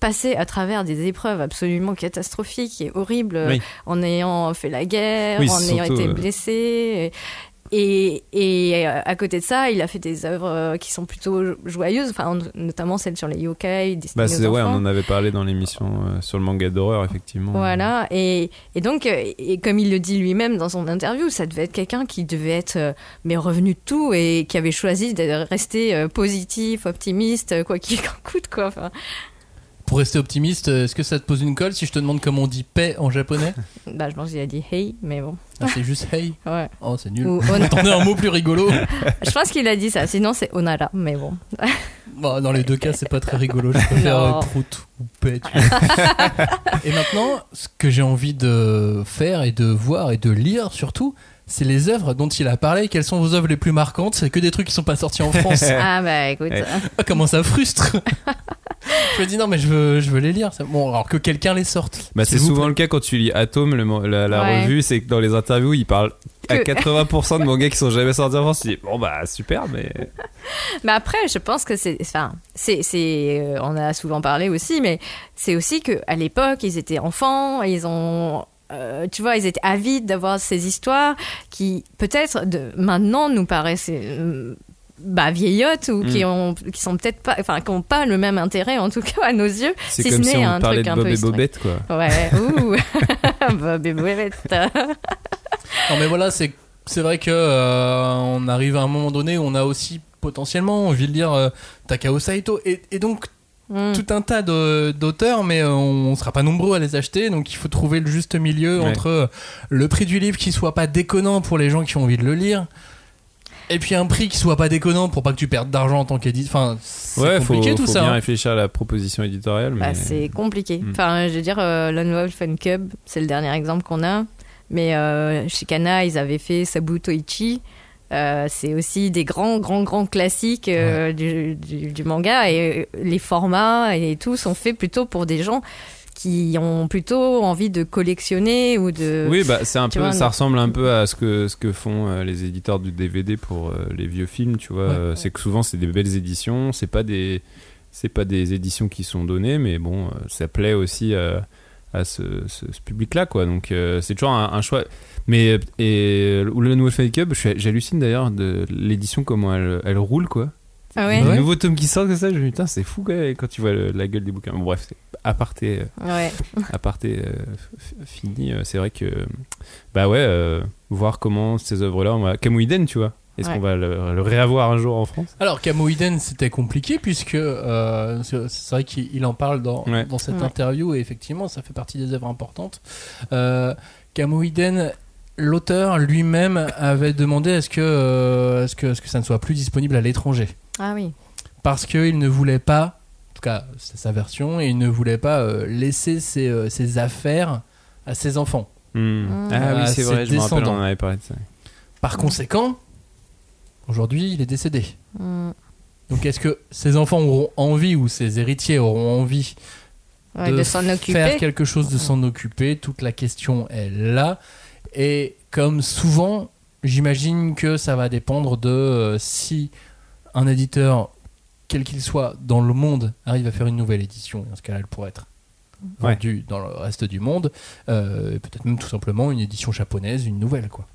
passé à travers des épreuves absolument catastrophiques et horribles, Oui. en ayant fait la guerre, Oui, en ayant été euh, blessé. Et, et euh, à côté de ça, il a fait des œuvres euh, qui sont plutôt joyeuses, enfin, notamment celles sur les yokai, Bah, c'est, ouais, on en avait parlé dans l'émission euh, sur le manga d'horreur, effectivement. Voilà, et, et donc, et comme il le dit lui-même dans son interview, ça devait être quelqu'un qui devait être euh, mais revenu de tout et qui avait choisi de rester euh, positif, optimiste, quoi qu'il en coûte, quoi. Enfin, Pour rester optimiste, est-ce que ça te pose une colle si je te demande comment on dit paix en japonais bah, je pense qu'il a dit hey, mais bon. Ah, C'est juste hey. Ouais. Oh, c'est nul. Ou On attendait un mot plus rigolo. Je pense qu'il a dit ça, sinon c'est onara, mais bon. Bon, dans les deux cas, c'est pas très rigolo. Je préfère Non. euh, prout ou paix. tu vois. et maintenant, ce que j'ai envie de faire et de voir et de lire surtout, c'est les œuvres dont il a parlé. Quelles sont vos œuvres les plus marquantes? C'est que des trucs qui sont pas sortis en France. Ah bah écoute. Ah, comment ça frustre? Je me dis non, mais je veux, je veux les lire. Bon, alors que quelqu'un les sorte. Bah, c'est souvent plaît. le cas quand tu lis Atom, le la, la Ouais. revue, c'est que dans les interviews, il parle à que. 80% de mangas qui sont jamais sortis en France, tu dis bon bah super, mais Mais après, je pense que c'est, enfin, c'est, c'est, euh, on a souvent parlé aussi, mais c'est aussi que à l'époque, ils étaient enfants, ils ont, euh, tu vois, ils étaient avides d'avoir ces histoires qui, peut-être, de, maintenant, nous paraissent euh, bah, vieillottes ou qui Mm. ont, qui sont peut-être pas, enfin, qui ont pas le même intérêt, en tout cas à nos yeux. c'est si comme ce si n'est on un parlait truc de un Bob peu et. Bobette quoi. Ouais, ouh, Bob et Bobette. Non mais voilà, c'est c'est vrai que euh, on arrive à un moment donné où on a aussi potentiellement envie de lire euh, Takao Saito et, et donc Mm. tout un tas de- d'auteurs, mais euh, on sera pas nombreux à les acheter, donc il faut trouver le juste milieu Ouais. entre euh, le prix du livre qui soit pas déconnant pour les gens qui ont envie de le lire. Et puis un prix qui soit pas déconnant pour pas que tu perdes d'argent en tant qu'éditeur. Enfin, c'est Ouais, faut, compliqué tout faut ça. bien hein. réfléchir à la proposition éditoriale. Mais... Bah, c'est compliqué. Mm. Enfin, je veux dire, euh, Lone Wolf and Cub, c'est le dernier exemple qu'on a. Mais euh, chez Kana, ils avaient fait Sabu Toichi. Euh, c'est aussi des grands, grands, grands classiques euh, du, du- du manga. Et euh, les formats et tout sont faits plutôt pour des gens qui ont plutôt envie de collectionner ou de. Oui, bah, c'est un peu, vois, ça ressemble un peu à ce que, ce que font euh, les éditeurs du DVD pour euh, les vieux films, tu vois. Ouais. Euh, C'est que souvent, c'est des belles éditions, c'est pas des, c'est pas des éditions qui sont données, mais bon, ça plaît aussi à ce, ce- ce public-là, quoi. Donc, c'est toujours un, un choix. Mais, et le Nouveau Fight suis- j'hallucine d'ailleurs de l'édition, comment elle, elle roule, quoi. Ah ouais Les nouveaux tomes qui sortent, comme ça, je me dis, putain, c'est fou, quand tu vois le- la gueule des bouquins. Bon, bref, c'est aparté. euh, Ouais. aparté euh, fini, euh, c'est vrai que bah ouais, euh, voir comment ces œuvres-là, on va... Tu vois, est-ce Ouais. qu'on va le, le réavoir un jour en France? Alors Kamoiden c'était compliqué puisque euh, c'est vrai qu'il il en parle dans, Ouais. dans cette Ouais. interview et effectivement ça fait partie des œuvres importantes. Euh, Kamoiden, l'auteur lui-même avait demandé est-ce que, euh, est-ce que, est-ce que ça ne soit plus disponible à l'étranger Ah oui. parce qu'il ne voulait pas, en tout cas c'est sa version, et il ne voulait pas euh, laisser ses, euh, ses affaires à ses enfants. Hmm. Mm. Ah oui, À c'est vrai, je me rappelle, on en avait parlé de ça. Par conséquent, aujourd'hui il est décédé. Donc est-ce que ses enfants auront envie ou ses héritiers auront envie Ouais, de s'en occuper. faire quelque chose, de s'en occuper? Toute la question est là. Et comme souvent, j'imagine que ça va dépendre de euh, si un éditeur, quel qu'il soit dans le monde, arrive à faire une nouvelle édition. Et dans ce cas-là, elle pourrait être Ouais. vendue dans le reste du monde. Euh, et Peut-être même tout simplement une édition japonaise, une nouvelle. quoi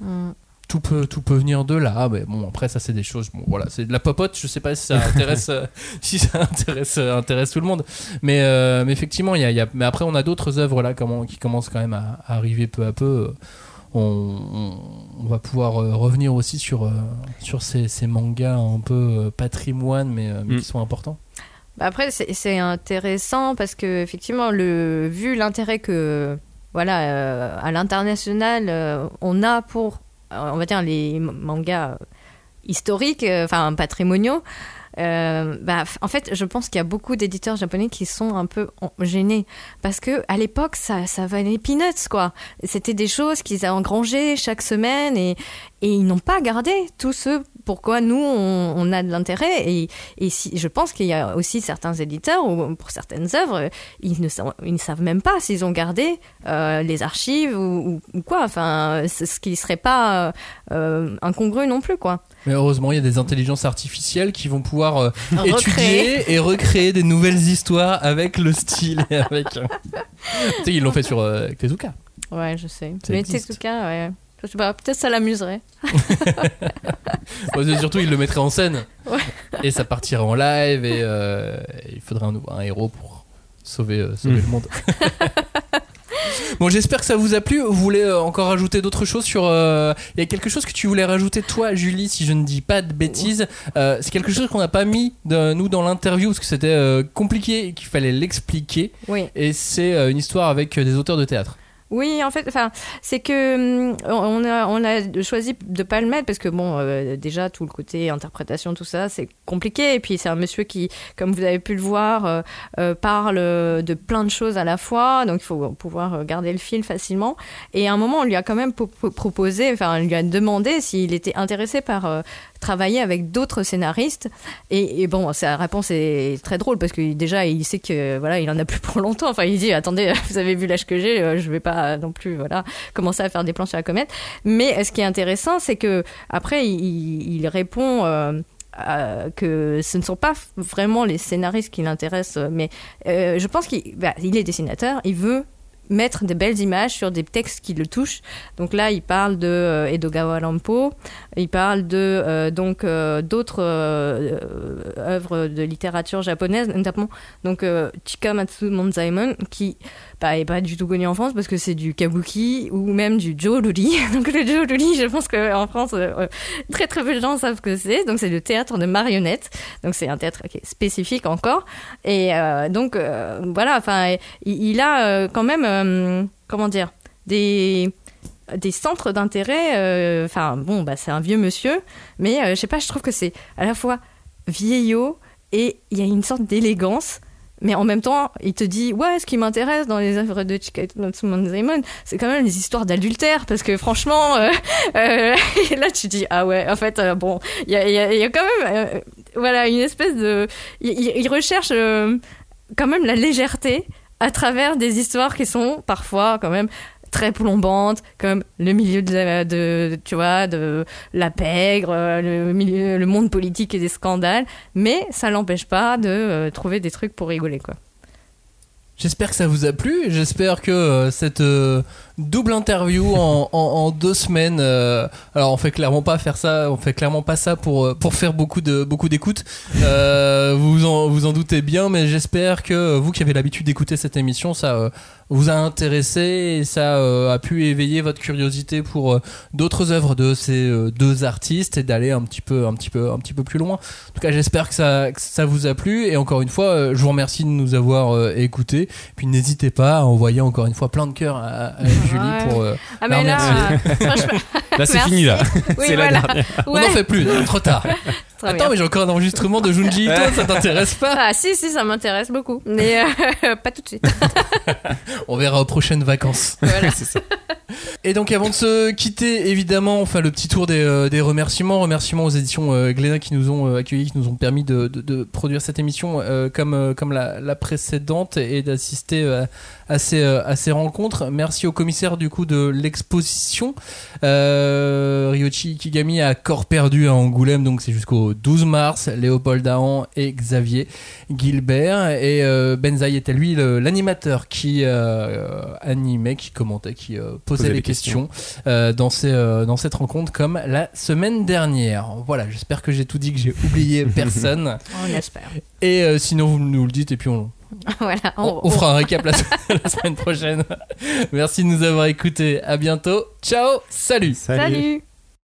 Mm. Tout peut, tout peut venir de là. Mais bon, après, ça, c'est des choses. Bon, voilà, c'est de la popote. Je sais pas si ça intéresse, euh, si ça intéresse, euh, intéresse tout le monde. Mais, euh, mais effectivement, il y a, il y a- mais après, on a d'autres œuvres là comment, qui commencent quand même à, à arriver peu à peu. On, on- on va pouvoir revenir aussi sur, sur ces, ces mangas un peu patrimoine, mais, mais Mm. qui sont importants. Bah Après, c'est c'est intéressant parce que effectivement, le, vu l'intérêt que voilà euh, à l'international euh, on a pour on va dire les mangas euh, historiques, euh, enfin patrimoniaux. euh, bah, en fait, je pense qu'il y a beaucoup d'éditeurs japonais qui sont un peu gênés parce que à l'époque, ça, ça valait peanuts quoi. C'était des choses qu'ils avaient engrangées chaque semaine et ils n'ont pas gardé tout ce pourquoi nous on, on a de l'intérêt et, et si, je pense qu'il y a aussi certains éditeurs ou pour certaines œuvres ils ne, savent, ils ne savent même pas s'ils ont gardé euh, les archives ou, ou- ou quoi enfin ce qui serait pas euh, incongru non plus quoi Mais heureusement, il y a des intelligences artificielles qui vont pouvoir euh, étudier et recréer des nouvelles histoires avec le style et avec. euh, tu sais, ils l'ont fait sur Tezuka. ouais je sais Ça mais existe. Tezuka ouais je sais pas peut-être ça l'amuserait surtout, ils le mettraient en scène. Ouais. Et ça partirait en live et euh, il faudrait un, héros pour sauver, euh, sauver Mm. le monde. bon, j'espère que ça vous a plu. Vous voulez euh, encore rajouter d'autres choses sur. euh, Il y a quelque chose que tu voulais rajouter, toi, Julie, si je ne dis pas de bêtises. Euh, c'est quelque chose qu'on n'a pas mis, de, nous, dans l'interview, parce que c'était euh, compliqué et qu'il fallait l'expliquer. oui Et c'est euh, une histoire avec euh, des auteurs de théâtre. Oui, en fait, enfin, c'est que hum, on a, on a choisi de pas le mettre parce que bon, euh, déjà tout le côté interprétation, tout ça, c'est compliqué. Et puis c'est un monsieur qui, comme vous avez pu le voir, euh, euh, parle de plein de choses à la fois, donc il faut pouvoir euh, garder le fil facilement. Et à un moment, on lui a quand même po- po- proposé, enfin, on lui a demandé s'il était intéressé par euh, travailler avec d'autres scénaristes. Et, bon, sa réponse est très drôle parce que déjà, il sait que voilà, il en a plus pour longtemps. Enfin, il dit attendez, vous avez vu l'âge que j'ai, euh, je vais pas non plus voilà commencer à faire des plans sur la comète. Mais euh, ce qui est intéressant, c'est que après, il, répond. euh, euh, que ce ne sont pas vraiment les scénaristes qui l'intéressent, mais euh, je pense qu'il bah, est dessinateur, il veut mettre des belles images sur des textes qui le touchent. Donc là, il parle de euh, Edogawa Rampo, il parle de euh, donc euh, d'autres œuvres de littérature japonaise, notamment donc Chikamatsu Monzaemon qui bah, pas du tout connu en France parce que c'est du kabuki ou même du joruri. Donc le joruri, je pense qu'en France, euh, euh, très très peu de gens savent ce que c'est. Donc c'est le théâtre de marionnettes. Donc c'est un théâtre qui est spécifique encore. Et euh, donc euh, voilà, enfin, il, a euh, quand même, euh, comment dire, des des centres d'intérêt. euh, Enfin bon, bah c'est un vieux monsieur, mais euh, je sais pas, je trouve que c'est à la fois vieillot et il y a une sorte d'élégance. Mais en même temps, il te dit ouais, ce qui m'intéresse dans les œuvres de Chikatsu Monzaemon, c'est quand même les histoires d'adultère, parce que franchement, euh, euh, là tu dis ah ouais, en fait euh, bon, il y a, y a- y a quand même euh, voilà une espèce de, il recherche euh, quand même la légèreté à travers des histoires qui sont parfois quand même très plombantes, comme le milieu de, la- tu vois, de la pègre, euh, le, milieu, le monde politique et des scandales, mais ça l'empêche pas de euh, trouver des trucs pour rigoler, quoi. J'espère que ça vous a plu. J'espère que euh, cette euh, double interview en, en- en deux semaines. euh, alors on fait clairement pas faire ça. On fait clairement pas ça pour pour faire beaucoup de beaucoup d'écoutes. Euh, vous en vous en doutez bien, mais j'espère que vous qui avez l'habitude d'écouter cette émission, ça vous a intéressé et ça a pu éveiller votre curiosité pour d'autres œuvres de ces deux artistes et d'aller un petit peu un petit peu un petit peu plus loin. En tout cas, j'espère que ça, que ça vous a plu. Et encore une fois, je vous remercie de nous avoir écoutés. Puis n'hésitez pas à envoyer encore une fois plein de cœurs à, à Julie Ouais. pour euh, Ah, mais là, remercier. franchement, Là, c'est fini, là. Oui, C'est la dernière. On n'en fait plus, non, trop tard. Très Attends, bien. mais j'ai encore un enregistrement de Junji Ito, ça t'intéresse pas Ah si, si, ça m'intéresse beaucoup, mais euh, pas tout de suite. On verra aux prochaines vacances. Voilà. Et donc avant de se quitter, évidemment, on fait le petit tour des, euh, des remerciements. Remerciements aux éditions euh, Glénat qui nous ont euh, accueillis, qui nous ont permis de, de- produire cette émission euh, comme, comme la, précédente et d'assister à, ces, à ces rencontres. Merci au commissaire du coup de l'exposition, Ryochi Ikigami à corps perdu à Angoulême, donc c'est jusqu'au 12 mars. Léopold Dahan et Xavier Gilbert. Et Benzaï était lui l'animateur qui animait, qui commentait, qui euh, les les questions, euh, dans, ces, euh, dans cette rencontre comme la semaine dernière. Voilà, j'espère que j'ai tout dit, que j'ai oublié personne. On espère. Et euh, sinon, vous nous le dites et puis on, voilà. on, on fera un récap la, la semaine prochaine. Merci de nous avoir écoutés. À bientôt. Ciao. Salut. Salut.